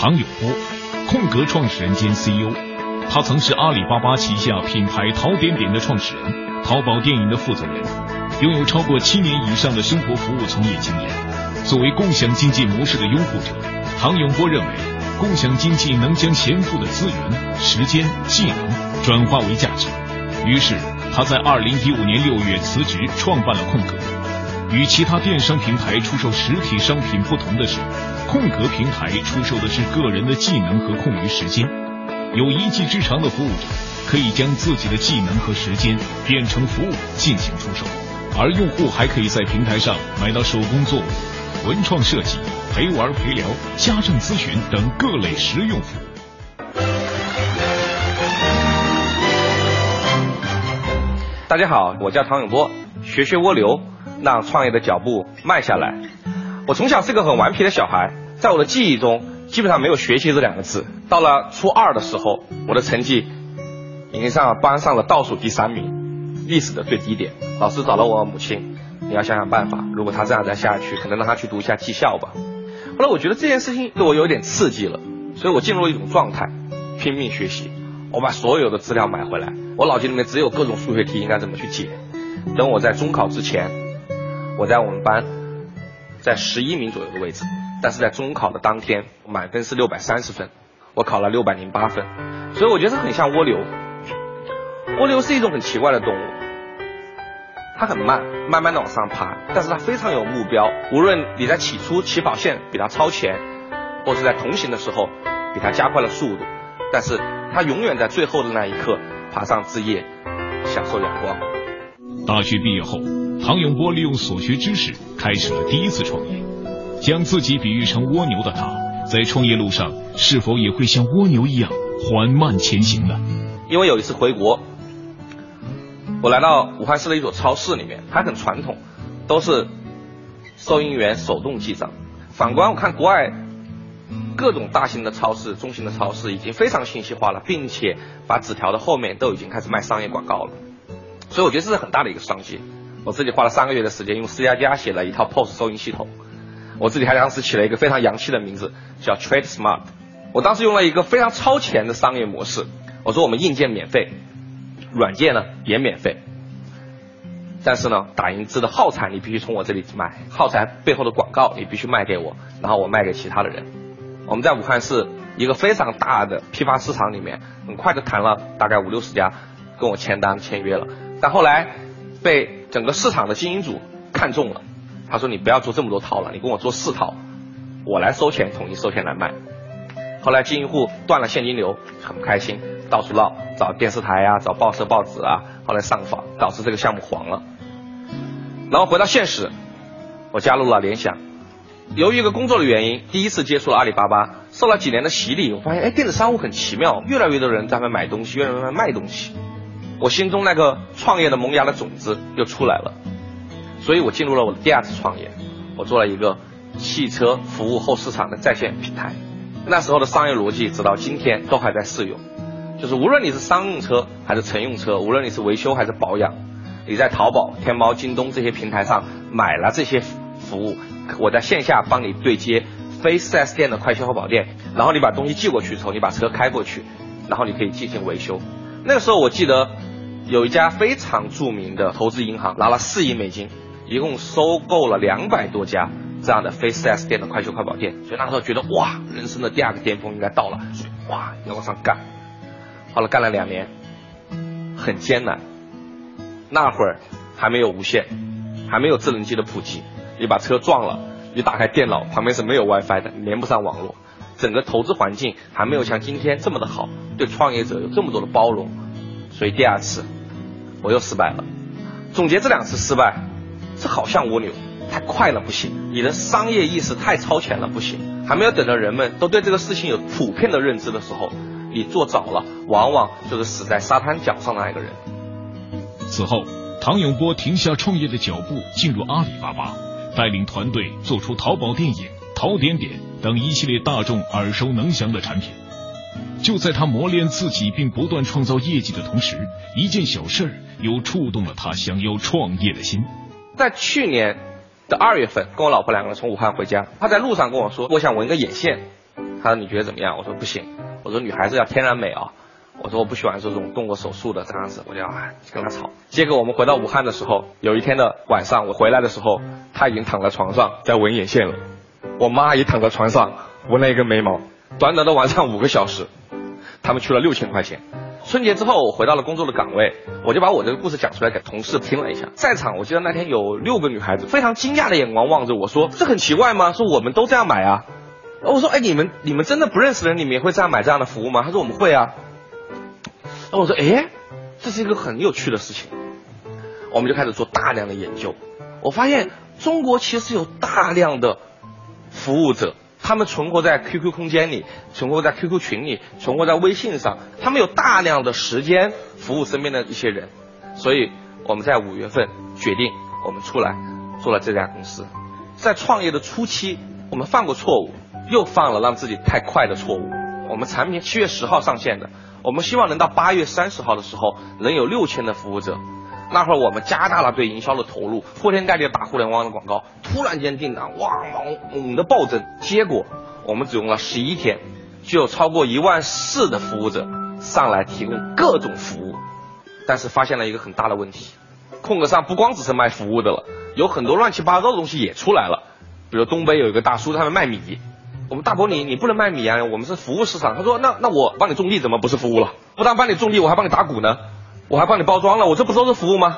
唐永波，空格创始人兼 CEO，他曾是阿里巴巴旗下品牌淘点点的创始人，淘宝电影的负责人，拥有超过七年以上的生活服务从业经验。作为共享经济模式的拥护者，唐永波认为，共享经济能将闲富的资源、时间、技能转化为价值。于是，他在二零一五年六月辞职，创办了空格。与其他电商平台出售实体商品不同的是，空格平台出售的是个人的技能和空余时间。有一技之长的服务者可以将自己的技能和时间变成服务进行出售，而用户还可以在平台上买到手工作物、文创设计、陪玩陪聊、家政咨询等各类实用服务。大家好，我叫唐永波，学学蜗牛。让创业的脚步慢下来。我从小是个很顽皮的小孩，在我的记忆中基本上没有学习这两个字。到了初二的时候，我的成绩已经上班上了倒数第三名，历史的最低点。老师找了我母亲，你要想想办法，如果他这样再下去，可能让他去读一下技校吧。后来我觉得这件事情对我有点刺激了，所以我进入了一种状态，拼命学习。我把所有的资料买回来，我脑筋里面只有各种数学题应该怎么去解。等我在中考之前。我在我们班，在十一名左右的位置，但是在中考的当天，满分是六百三十分，我考了六百零八分，所以我觉得很像蜗牛。蜗牛是一种很奇怪的动物，它很慢，慢慢的往上爬，但是它非常有目标。无论你在起初起跑线比它超前，或是在同行的时候比它加快了速度，但是它永远在最后的那一刻爬上枝叶，享受阳光。大学毕业后。唐永波利用所学知识开始了第一次创业，将自己比喻成蜗牛的他，在创业路上是否也会像蜗牛一样缓慢前行呢？因为有一次回国，我来到武汉市的一所超市里面，它很传统，都是收银员手动记账。反观我看国外各种大型的超市、中型的超市已经非常信息化了，并且把纸条的后面都已经开始卖商业广告了，所以我觉得这是很大的一个商机。我自己花了三个月的时间，用 C 加加写了一套 POS 收银系统。我自己还当时起了一个非常洋气的名字，叫 Trade Smart。我当时用了一个非常超前的商业模式。我说我们硬件免费，软件呢也免费。但是呢，打印机的耗材你必须从我这里买，耗材背后的广告你必须卖给我，然后我卖给其他的人。我们在武汉市一个非常大的批发市场里面，很快就谈了大概五六十家跟我签单签约了。但后来被整个市场的经营组看中了，他说你不要做这么多套了，你跟我做四套，我来收钱，统一收钱来卖。后来经营户断了现金流，很不开心，到处闹，找电视台啊，找报社报纸啊，后来上访，导致这个项目黄了。然后回到现实，我加入了联想。由于一个工作的原因，第一次接触了阿里巴巴，受了几年的洗礼，我发现哎，电子商务很奇妙，越来越多人在那买东西，越来越多卖东西。我心中那个创业的萌芽的种子又出来了，所以我进入了我的第二次创业，我做了一个汽车服务后市场的在线平台。那时候的商业逻辑直到今天都还在适用，就是无论你是商用车还是乘用车，无论你是维修还是保养，你在淘宝、天猫、京东这些平台上买了这些服务，我在线下帮你对接非 4S 店的快修和保店，然后你把东西寄过去之后，你把车开过去，然后你可以进行维修。那个时候我记得。有一家非常著名的投资银行拿了四亿美金，一共收购了两百多家这样的非 4S 店的快修快保店，所以那时候觉得哇，人生的第二个巅峰应该到了，哇，要往上干。好了，干了两年，很艰难。那会儿还没有无线，还没有智能机的普及，你把车撞了，你打开电脑，旁边是没有 WiFi 的，连不上网络，整个投资环境还没有像今天这么的好，对创业者有这么多的包容，所以第二次。我又失败了。总结这两次失败，这好像蜗牛，太快了不行，你的商业意识太超前了不行，还没有等到人们都对这个事情有普遍的认知的时候，你做早了，往往就是死在沙滩脚上的那个人。此后，唐永波停下创业的脚步，进入阿里巴巴，带领团队做出淘宝电影、淘点点等一系列大众耳熟能详的产品。就在他磨练自己并不断创造业绩的同时，一件小事儿又触动了他想要创业的心。在去年的二月份，跟我老婆两个人从武汉回家，他在路上跟我说：“我想纹个眼线。”他说你觉得怎么样？我说不行，我说女孩子要天然美啊。我说我不喜欢这种动过手术的这样子，我就要跟他吵。结果我们回到武汉的时候，有一天的晚上，我回来的时候，他已经躺在床上在纹眼线了。我妈也躺在床上纹了一个眉毛。短短的晚上五个小时，他们去了六千块钱。春节之后，我回到了工作的岗位，我就把我这个故事讲出来给同事听了一下。在场，我记得那天有六个女孩子，非常惊讶的眼光望着我说：“这很奇怪吗？说我们都这样买啊。”我说：“哎，你们你们真的不认识人，你们也会这样买这样的服务吗？”他说：“我们会啊。”那我说：“哎，这是一个很有趣的事情。”我们就开始做大量的研究。我发现中国其实有大量的服务者。他们存活在 QQ 空间里，存活在 QQ 群里，存活在微信上。他们有大量的时间服务身边的一些人，所以我们在五月份决定，我们出来做了这家公司。在创业的初期，我们犯过错误，又犯了让自己太快的错误。我们产品七月十号上线的，我们希望能到八月三十号的时候能有六千的服务者。那会儿我们加大了对营销的投入，铺天盖地的打互联网的广告，突然间订单哇猛猛的暴增，结果我们只用了十一天，就有超过一万四的服务者上来提供各种服务，但是发现了一个很大的问题，空格上不光只是卖服务的了，有很多乱七八糟的东西也出来了，比如东北有一个大叔他们卖米，我们大伯你你不能卖米啊，我们是服务市场，他说那那我帮你种地怎么不是服务了？不但帮你种地，我还帮你打鼓呢。我还帮你包装了，我这不都是服务吗？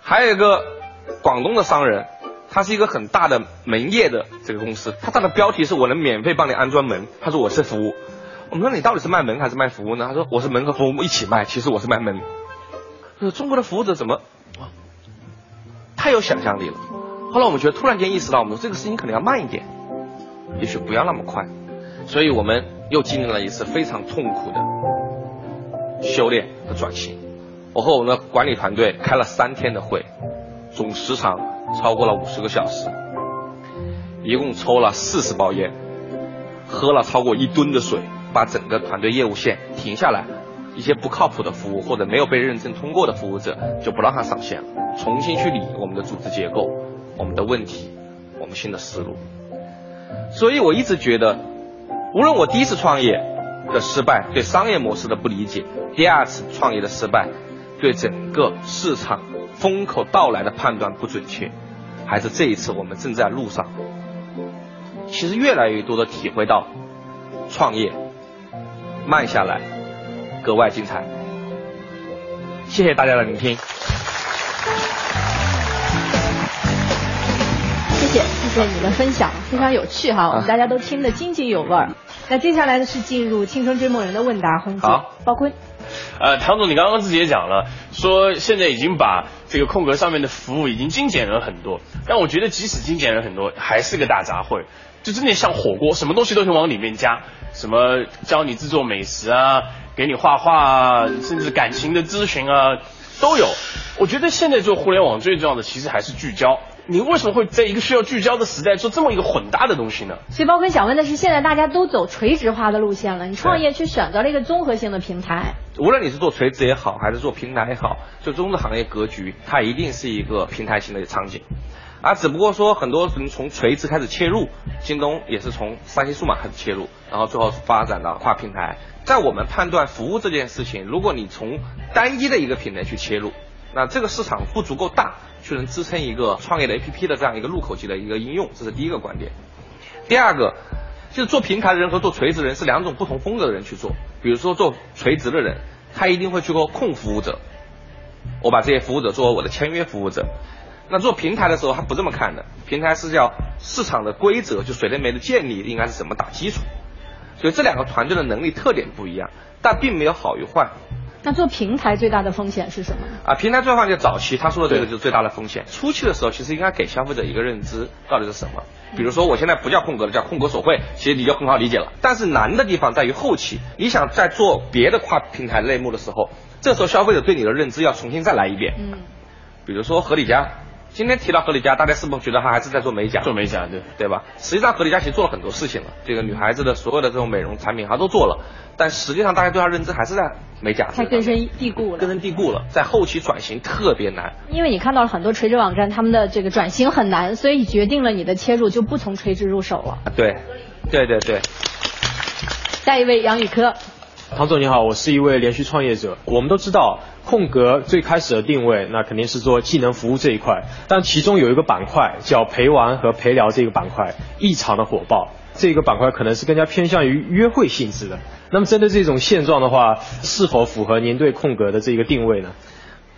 还有一个广东的商人，他是一个很大的门业的这个公司，他他的标题是我能免费帮你安装门，他说我是服务。我们说你到底是卖门还是卖服务呢？他说我是门和服务一起卖，其实我是卖门。中国的服务者怎么太有想象力了？后来我们觉得突然间意识到，我们这个事情可能要慢一点，也许不要那么快，所以我们又经历了一次非常痛苦的修炼和转型。我和我们的管理团队开了三天的会，总时长超过了五十个小时，一共抽了四十包烟，喝了超过一吨的水，把整个团队业务线停下来，一些不靠谱的服务或者没有被认证通过的服务者就不让他上线了，重新去理我们的组织结构、我们的问题、我们新的思路。所以我一直觉得，无论我第一次创业的失败，对商业模式的不理解，第二次创业的失败。对整个市场风口到来的判断不准确，还是这一次我们正在路上，其实越来越多的体会到，创业慢下来格外精彩。谢谢大家的聆听。谢谢谢谢你的分享，非常有趣哈，我们大家都听得津津有味。那接下来的是进入青春追梦人的问答环节，包坤。呃，唐总，你刚刚自己也讲了，说现在已经把这个空格上面的服务已经精简了很多，但我觉得即使精简了很多，还是个大杂烩，就真的像火锅，什么东西都能往里面加，什么教你制作美食啊，给你画画啊，甚至感情的咨询啊，都有。我觉得现在做互联网最重要的其实还是聚焦。你为什么会在一个需要聚焦的时代做这么一个混搭的东西呢？所以包括想问的是，现在大家都走垂直化的路线了，你创业去选择了一个综合性的平台。无论你是做垂直也好，还是做平台也好，最终的行业格局它一定是一个平台型的场景，啊，只不过说很多人从垂直开始切入，京东也是从三星数码开始切入，然后最后发展到跨平台。在我们判断服务这件事情，如果你从单一的一个平台去切入，那这个市场不足够大。就能支撑一个创业的 APP 的这样一个入口级的一个应用，这是第一个观点。第二个，就是做平台的人和做垂直人是两种不同风格的人去做。比如说做垂直的人，他一定会去做控服务者，我把这些服务者作为我的签约服务者。那做平台的时候，他不这么看的，平台是叫市场的规则，就水电煤的建立应该是怎么打基础。所以这两个团队的能力特点不一样，但并没有好与坏。那做平台最大的风险是什么？啊，平台最大就早期他说的这个就是最大的风险。初期的时候，其实应该给消费者一个认知，到底是什么。比如说，我现在不叫空格了，叫空格手绘，其实你就很好理解了。但是难的地方在于后期，你想在做别的跨平台类目的时候，这时候消费者对你的认知要重新再来一遍。嗯。比如说合理家。今天提到合理家，大家是不是觉得她还是在做美甲？做美甲，对对吧？实际上合理家其实做了很多事情了，这个女孩子的所有的这种美容产品，她都做了。但实际上大家对她认知还是在美甲。太根深蒂固了。根深蒂固了，在后期转型特别难。因为你看到了很多垂直网站，他们的这个转型很难，所以决定了你的切入就不从垂直入手了。对，对对对。下一位杨宇科。唐总你好，我是一位连续创业者。我们都知道，空格最开始的定位，那肯定是做技能服务这一块，但其中有一个板块叫陪玩和陪聊这个板块异常的火爆，这个板块可能是更加偏向于约会性质的。那么针对这种现状的话，是否符合您对空格的这个定位呢？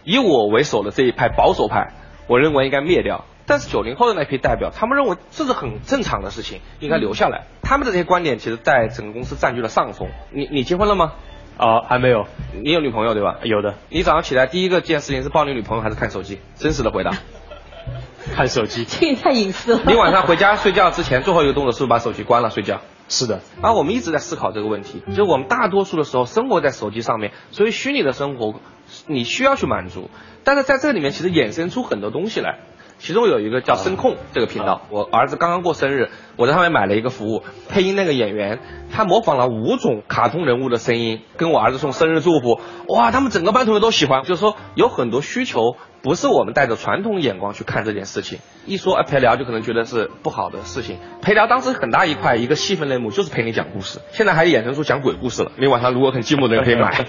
以我为首的这一派保守派，我认为应该灭掉。但是九零后的那批代表，他们认为这是很正常的事情，应该留下来。他们的这些观点，其实在整个公司占据了上风。你你结婚了吗？啊，还没有。你有女朋友对吧？有的。你早上起来第一个件事情是抱你女朋友还是看手机？真实的回答。看手机。这也太隐私了。你晚上回家睡觉之前最后一个动作是不是把手机关了睡觉？是的。啊，我们一直在思考这个问题，就是我们大多数的时候生活在手机上面，所以虚拟的生活你需要去满足，但是在这里面其实衍生出很多东西来。其中有一个叫声控这个频道，我儿子刚刚过生日，我在上面买了一个服务，配音那个演员，他模仿了五种卡通人物的声音，跟我儿子送生日祝福，哇，他们整个班同学都喜欢，就是说有很多需求，不是我们带着传统眼光去看这件事情，一说陪聊就可能觉得是不好的事情，陪聊当时很大一块一个细分类目就是陪你讲故事，现在还衍生出讲鬼故事了，你晚上如果很寂寞的人可以买。